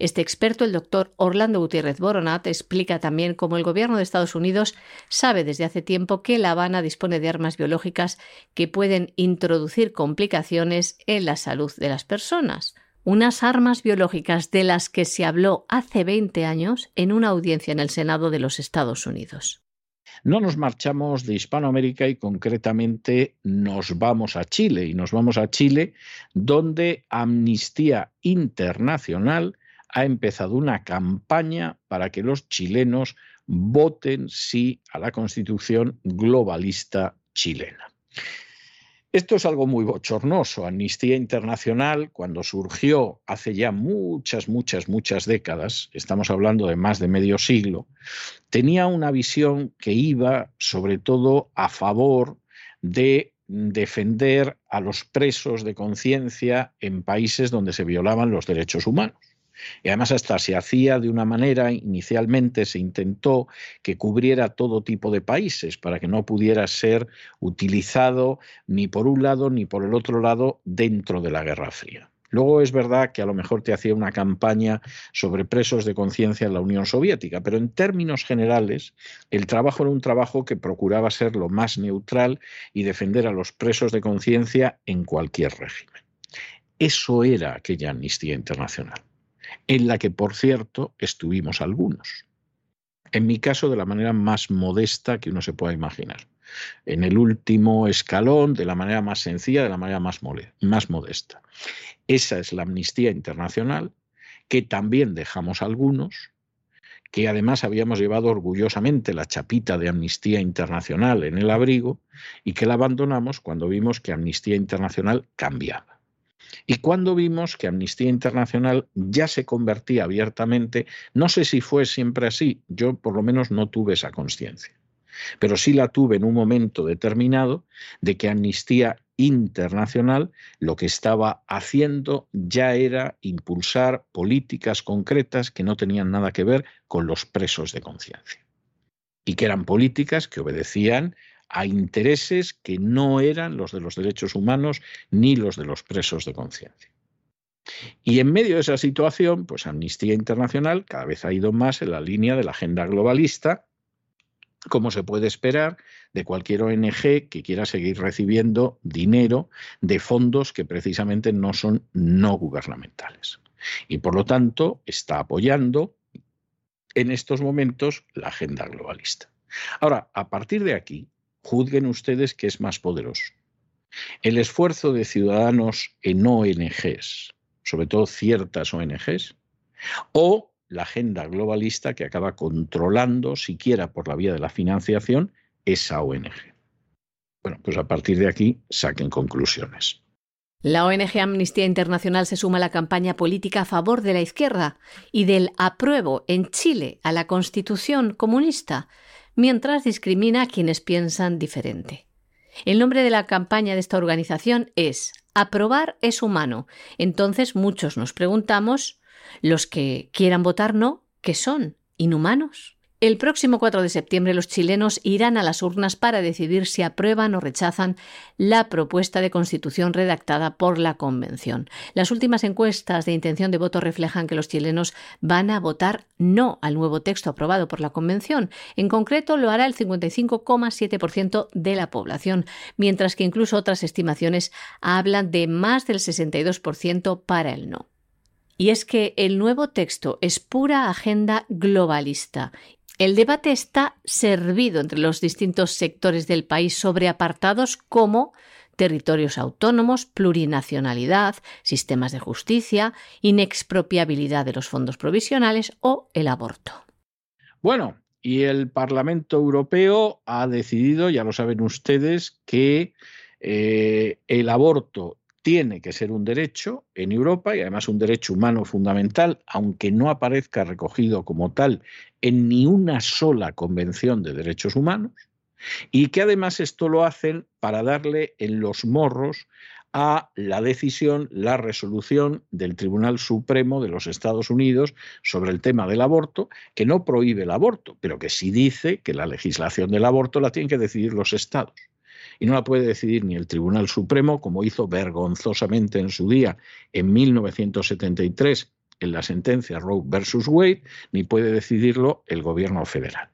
Este experto, el doctor Orlando Gutiérrez Boronat, explica también cómo el gobierno de Estados Unidos sabe desde hace tiempo que La Habana dispone de armas biológicas que pueden introducir complicaciones en la salud de las personas. Unas armas biológicas de las que se habló hace 20 años en una audiencia en el Senado de los Estados Unidos. No nos marchamos de Hispanoamérica y concretamente nos vamos a Chile y nos vamos a Chile donde Amnistía Internacional ha empezado una campaña para que los chilenos voten sí a la constitución globalista chilena. Esto es algo muy bochornoso. Amnistía Internacional, cuando surgió hace ya muchas, muchas, muchas décadas, estamos hablando de más de medio siglo, tenía una visión que iba sobre todo a favor de defender a los presos de conciencia en países donde se violaban los derechos humanos. Y además hasta se hacía de una manera, inicialmente se intentó que cubriera todo tipo de países para que no pudiera ser utilizado ni por un lado ni por el otro lado dentro de la Guerra Fría. Luego es verdad que a lo mejor te hacía una campaña sobre presos de conciencia en la Unión Soviética, pero en términos generales el trabajo era un trabajo que procuraba ser lo más neutral y defender a los presos de conciencia en cualquier régimen. Eso era aquella amnistía internacional en la que, por cierto, estuvimos algunos. En mi caso, de la manera más modesta que uno se pueda imaginar. En el último escalón, de la manera más sencilla, de la manera más, modesta. Esa es la amnistía internacional, que también dejamos algunos, que además habíamos llevado orgullosamente la chapita de Amnistía Internacional en el abrigo y que la abandonamos cuando vimos que Amnistía Internacional cambiaba. Y cuando vimos que Amnistía Internacional ya se convertía abiertamente, no sé si fue siempre así, yo por lo menos no tuve esa conciencia, pero sí la tuve en un momento determinado de que Amnistía internacional lo que estaba haciendo ya era impulsar políticas concretas que no tenían nada que ver con los presos de conciencia. Y que eran políticas que obedecían a intereses que no eran los de los derechos humanos ni los de los presos de conciencia. Y en medio de esa situación, pues Amnistía Internacional cada vez ha ido más en la línea de la agenda globalista, como se puede esperar de cualquier ONG que quiera seguir recibiendo dinero de fondos que precisamente no son no gubernamentales. Y por lo tanto está apoyando en estos momentos la agenda globalista. Ahora, a partir de aquí, juzguen ustedes qué es más poderoso. El esfuerzo de ciudadanos en ONGs, sobre todo ciertas ONGs, o la agenda globalista que acaba controlando, siquiera por la vía de la financiación, esa ONG. Bueno, pues a partir de aquí saquen conclusiones. La ONG Amnistía Internacional se suma a la campaña política a favor de la izquierda y del apruebo en Chile a la constitución comunista, mientras discrimina a quienes piensan diferente. El nombre de la campaña de esta organización es Aprobar es humano. Entonces muchos nos preguntamos, ¿los que quieran votar no, qué son? ¿Inhumanos? El próximo 4 de septiembre los chilenos irán a las urnas para decidir si aprueban o rechazan la propuesta de constitución redactada por la Convención. Las últimas encuestas de intención de voto reflejan que los chilenos van a votar no al nuevo texto aprobado por la Convención. En concreto lo hará el 55,7% de la población, mientras que incluso otras estimaciones hablan de más del 62% para el no. Y es que el nuevo texto es pura agenda globalista el debate está servido entre los distintos sectores del país sobre apartados como territorios autónomos, plurinacionalidad, sistemas de justicia, inexpropiabilidad de los fondos provisionales o el aborto. Bueno, y el Parlamento Europeo ha decidido, ya lo saben ustedes, que eh, el aborto tiene que ser un derecho en Europa y además un derecho humano fundamental, aunque no aparezca recogido como tal en ni una sola convención de derechos humanos, y que además esto lo hacen para darle en los morros a la decisión, la resolución del Tribunal Supremo de los Estados Unidos sobre el tema del aborto, que no prohíbe el aborto, pero que sí dice que la legislación del aborto la tienen que decidir los estados y no la puede decidir ni el Tribunal Supremo, como hizo vergonzosamente en su día en 1973 en la sentencia Roe versus Wade, ni puede decidirlo el gobierno federal.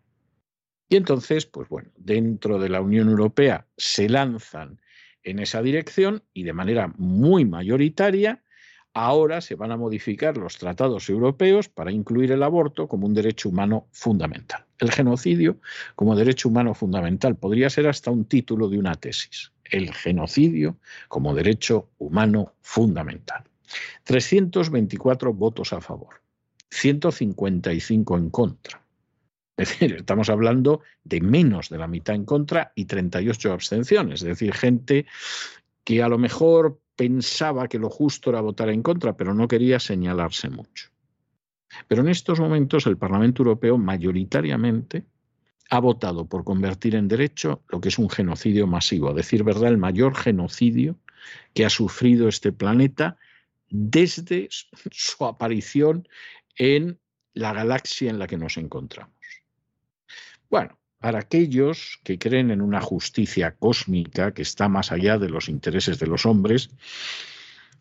Y entonces, pues bueno, dentro de la Unión Europea se lanzan en esa dirección y de manera muy mayoritaria Ahora se van a modificar los tratados europeos para incluir el aborto como un derecho humano fundamental. El genocidio como derecho humano fundamental podría ser hasta un título de una tesis. El genocidio como derecho humano fundamental. 324 votos a favor, 155 en contra. Es decir, estamos hablando de menos de la mitad en contra y 38 abstenciones. Es decir, gente que a lo mejor pensaba que lo justo era votar en contra, pero no quería señalarse mucho. Pero en estos momentos el Parlamento Europeo mayoritariamente ha votado por convertir en derecho lo que es un genocidio masivo, a decir verdad, el mayor genocidio que ha sufrido este planeta desde su aparición en la galaxia en la que nos encontramos. Bueno, para aquellos que creen en una justicia cósmica que está más allá de los intereses de los hombres,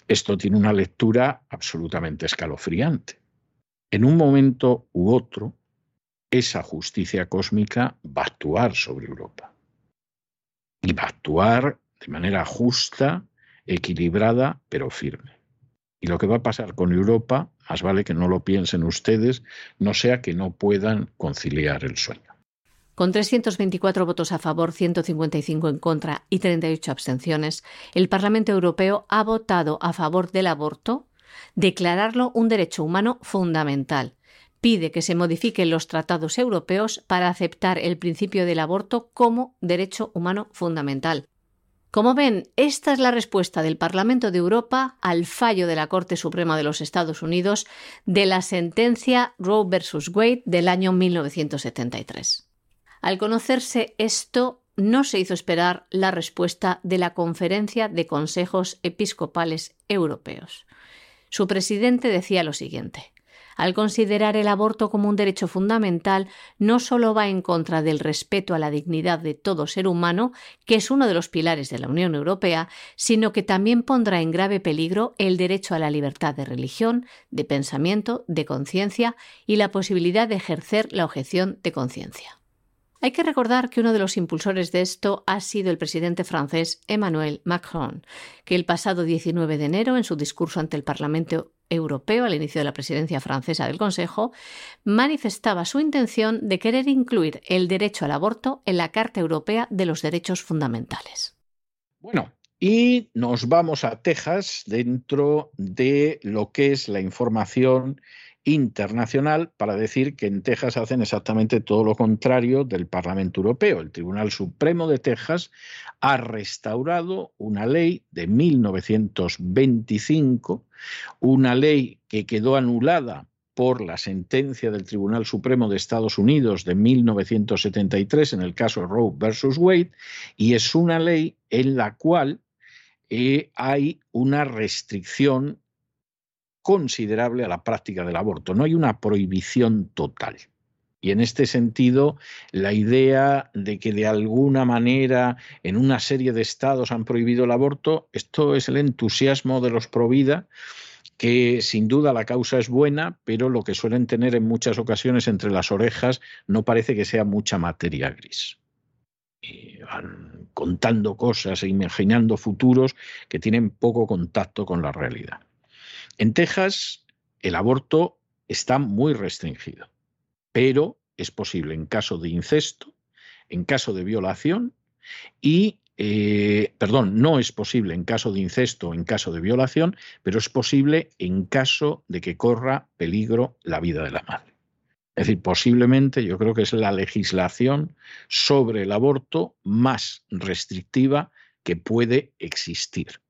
esto tiene una lectura absolutamente escalofriante. En un momento u otro, esa justicia cósmica va a actuar sobre Europa. Y va a actuar de manera justa, equilibrada, pero firme. Y lo que va a pasar con Europa, más vale que no lo piensen ustedes, no sea que no puedan conciliar el sueño. Con 324 votos a favor, 155 en contra y 38 abstenciones, el Parlamento Europeo ha votado a favor del aborto, declararlo un derecho humano fundamental. Pide que se modifiquen los tratados europeos para aceptar el principio del aborto como derecho humano fundamental. Como ven, esta es la respuesta del Parlamento de Europa al fallo de la Corte Suprema de los Estados Unidos de la sentencia Roe vs. Wade del año 1973. Al conocerse esto, no se hizo esperar la respuesta de la Conferencia de Consejos Episcopales Europeos. Su presidente decía lo siguiente al considerar el aborto como un derecho fundamental, no solo va en contra del respeto a la dignidad de todo ser humano, que es uno de los pilares de la Unión Europea, sino que también pondrá en grave peligro el derecho a la libertad de religión, de pensamiento, de conciencia y la posibilidad de ejercer la objeción de conciencia. Hay que recordar que uno de los impulsores de esto ha sido el presidente francés Emmanuel Macron, que el pasado 19 de enero, en su discurso ante el Parlamento Europeo al inicio de la presidencia francesa del Consejo, manifestaba su intención de querer incluir el derecho al aborto en la Carta Europea de los Derechos Fundamentales. Bueno, y nos vamos a Texas dentro de lo que es la información internacional para decir que en Texas hacen exactamente todo lo contrario del Parlamento Europeo. El Tribunal Supremo de Texas ha restaurado una ley de 1925, una ley que quedó anulada por la sentencia del Tribunal Supremo de Estados Unidos de 1973 en el caso Roe versus Wade, y es una ley en la cual eh, hay una restricción considerable a la práctica del aborto. No hay una prohibición total. Y en este sentido, la idea de que de alguna manera en una serie de estados han prohibido el aborto, esto es el entusiasmo de los pro vida, que sin duda la causa es buena, pero lo que suelen tener en muchas ocasiones entre las orejas no parece que sea mucha materia gris. Y van contando cosas e imaginando futuros que tienen poco contacto con la realidad. En Texas, el aborto está muy restringido, pero es posible en caso de incesto, en caso de violación y, eh, perdón, no es posible en caso de incesto o en caso de violación, pero es posible en caso de que corra peligro la vida de la madre. Es decir, posiblemente yo creo que es la legislación sobre el aborto más restrictiva que puede existir.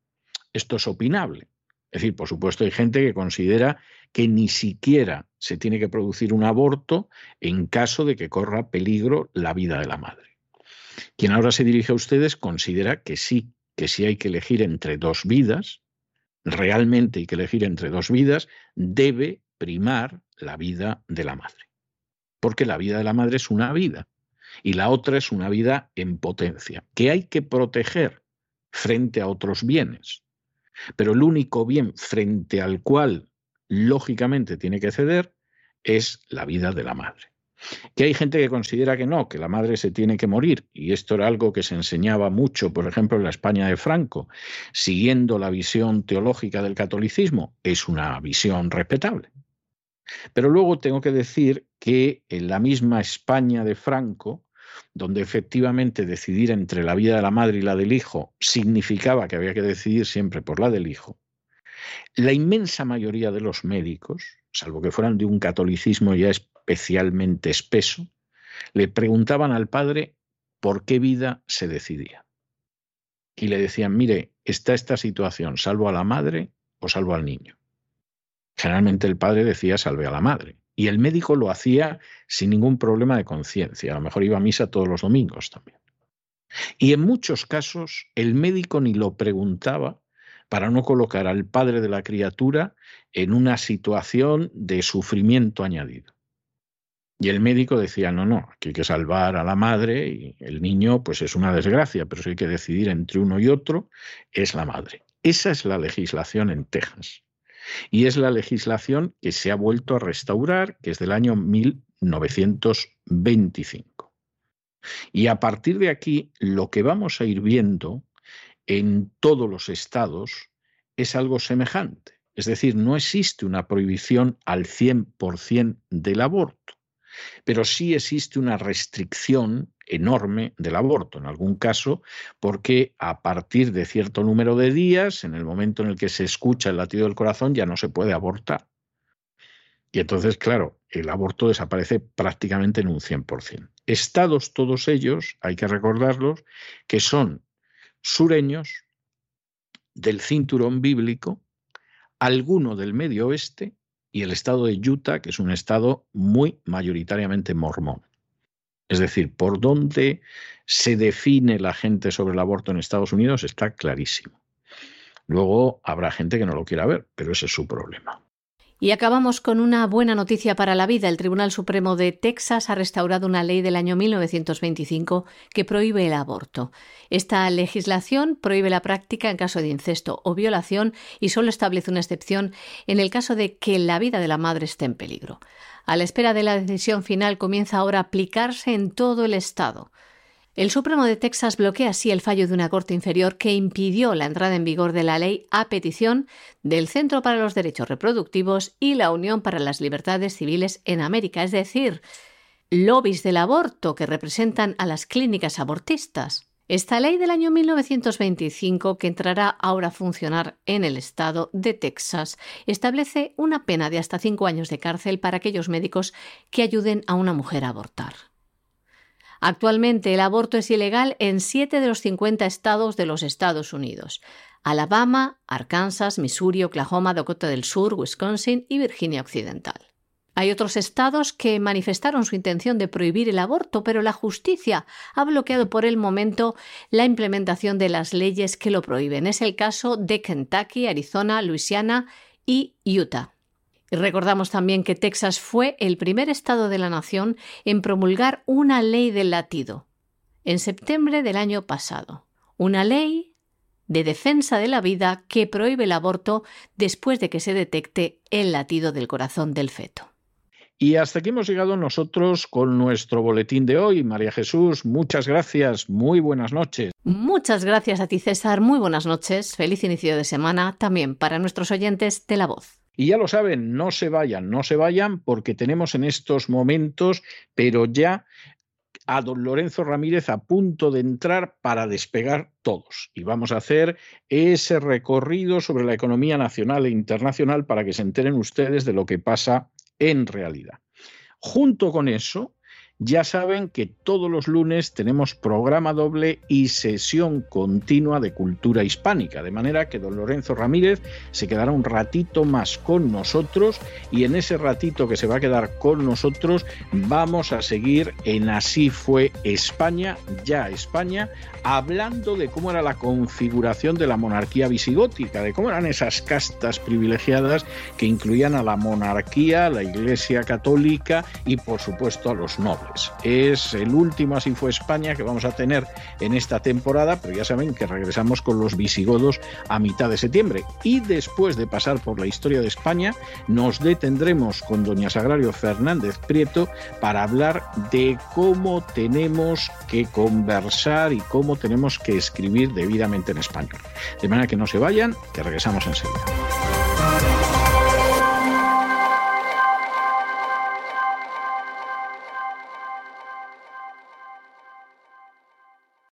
Esto es opinable, es decir, por supuesto hay gente que considera que ni siquiera se tiene que producir un aborto en caso de que corra peligro la vida de la madre. Quien ahora se dirige a ustedes considera que sí, que sí hay que elegir entre dos vidas, realmente hay que elegir entre dos vidas, debe primar la vida de la madre. Porque la vida de la madre es una vida y la otra es una vida en potencia, que hay que proteger frente a otros bienes. Pero el único bien frente al cual lógicamente tiene que ceder es la vida de la madre. Que hay gente que considera que no, que la madre se tiene que morir, y esto era algo que se enseñaba mucho, por ejemplo, en la España de Franco, siguiendo la visión teológica del catolicismo, es una visión respetable. Pero luego tengo que decir que en la misma España de Franco, donde efectivamente decidir entre la vida de la madre y la del hijo significaba que había que decidir siempre por la del hijo, la inmensa mayoría de los médicos, salvo que fueran de un catolicismo ya especialmente espeso, le preguntaban al padre por qué vida se decidía. Y le decían, mire, está esta situación, salvo a la madre o salvo al niño. Generalmente el padre decía, salve a la madre. Y el médico lo hacía sin ningún problema de conciencia. A lo mejor iba a misa todos los domingos también. Y en muchos casos el médico ni lo preguntaba para no colocar al padre de la criatura en una situación de sufrimiento añadido. Y el médico decía, no, no, aquí hay que salvar a la madre y el niño pues es una desgracia, pero si hay que decidir entre uno y otro, es la madre. Esa es la legislación en Texas. Y es la legislación que se ha vuelto a restaurar, que es del año 1925. Y a partir de aquí, lo que vamos a ir viendo en todos los estados es algo semejante. Es decir, no existe una prohibición al 100% del aborto, pero sí existe una restricción enorme del aborto, en algún caso, porque a partir de cierto número de días, en el momento en el que se escucha el latido del corazón, ya no se puede abortar. Y entonces, claro, el aborto desaparece prácticamente en un 100%. Estados todos ellos, hay que recordarlos, que son sureños, del cinturón bíblico, alguno del medio oeste y el estado de Utah, que es un estado muy mayoritariamente mormón. Es decir, por dónde se define la gente sobre el aborto en Estados Unidos está clarísimo. Luego habrá gente que no lo quiera ver, pero ese es su problema. Y acabamos con una buena noticia para la vida. El Tribunal Supremo de Texas ha restaurado una ley del año 1925 que prohíbe el aborto. Esta legislación prohíbe la práctica en caso de incesto o violación y solo establece una excepción en el caso de que la vida de la madre esté en peligro. A la espera de la decisión final comienza ahora a aplicarse en todo el Estado. El Supremo de Texas bloquea así el fallo de una Corte inferior que impidió la entrada en vigor de la ley a petición del Centro para los Derechos Reproductivos y la Unión para las Libertades Civiles en América, es decir, lobbies del aborto que representan a las clínicas abortistas. Esta ley del año 1925, que entrará ahora a funcionar en el estado de Texas, establece una pena de hasta cinco años de cárcel para aquellos médicos que ayuden a una mujer a abortar. Actualmente el aborto es ilegal en siete de los 50 estados de los Estados Unidos. Alabama, Arkansas, Missouri, Oklahoma, Dakota del Sur, Wisconsin y Virginia Occidental. Hay otros estados que manifestaron su intención de prohibir el aborto, pero la justicia ha bloqueado por el momento la implementación de las leyes que lo prohíben. Es el caso de Kentucky, Arizona, Luisiana y Utah. Y recordamos también que Texas fue el primer estado de la nación en promulgar una ley del latido, en septiembre del año pasado. Una ley de defensa de la vida que prohíbe el aborto después de que se detecte el latido del corazón del feto. Y hasta aquí hemos llegado nosotros con nuestro boletín de hoy. María Jesús, muchas gracias, muy buenas noches. Muchas gracias a ti, César, muy buenas noches, feliz inicio de semana también para nuestros oyentes de la voz. Y ya lo saben, no se vayan, no se vayan porque tenemos en estos momentos, pero ya a don Lorenzo Ramírez a punto de entrar para despegar todos. Y vamos a hacer ese recorrido sobre la economía nacional e internacional para que se enteren ustedes de lo que pasa en realidad. Junto con eso, ya saben que todos los lunes tenemos programa doble y sesión continua de cultura hispánica, de manera que don Lorenzo Ramírez se quedará un ratito más con nosotros y en ese ratito que se va a quedar con nosotros vamos a seguir en Así fue España, ya España, hablando de cómo era la configuración de la monarquía visigótica, de cómo eran esas castas privilegiadas que incluían a la monarquía, a la Iglesia Católica y por supuesto a los nobles. Es el último Así fue España que vamos a tener en esta temporada, pero ya saben que regresamos con los visigodos a mitad de septiembre. Y después de pasar por la historia de España, nos detendremos con doña Sagrario Fernández Prieto para hablar de cómo tenemos que conversar y cómo tenemos que escribir debidamente en español. De manera que no se vayan, que regresamos enseguida.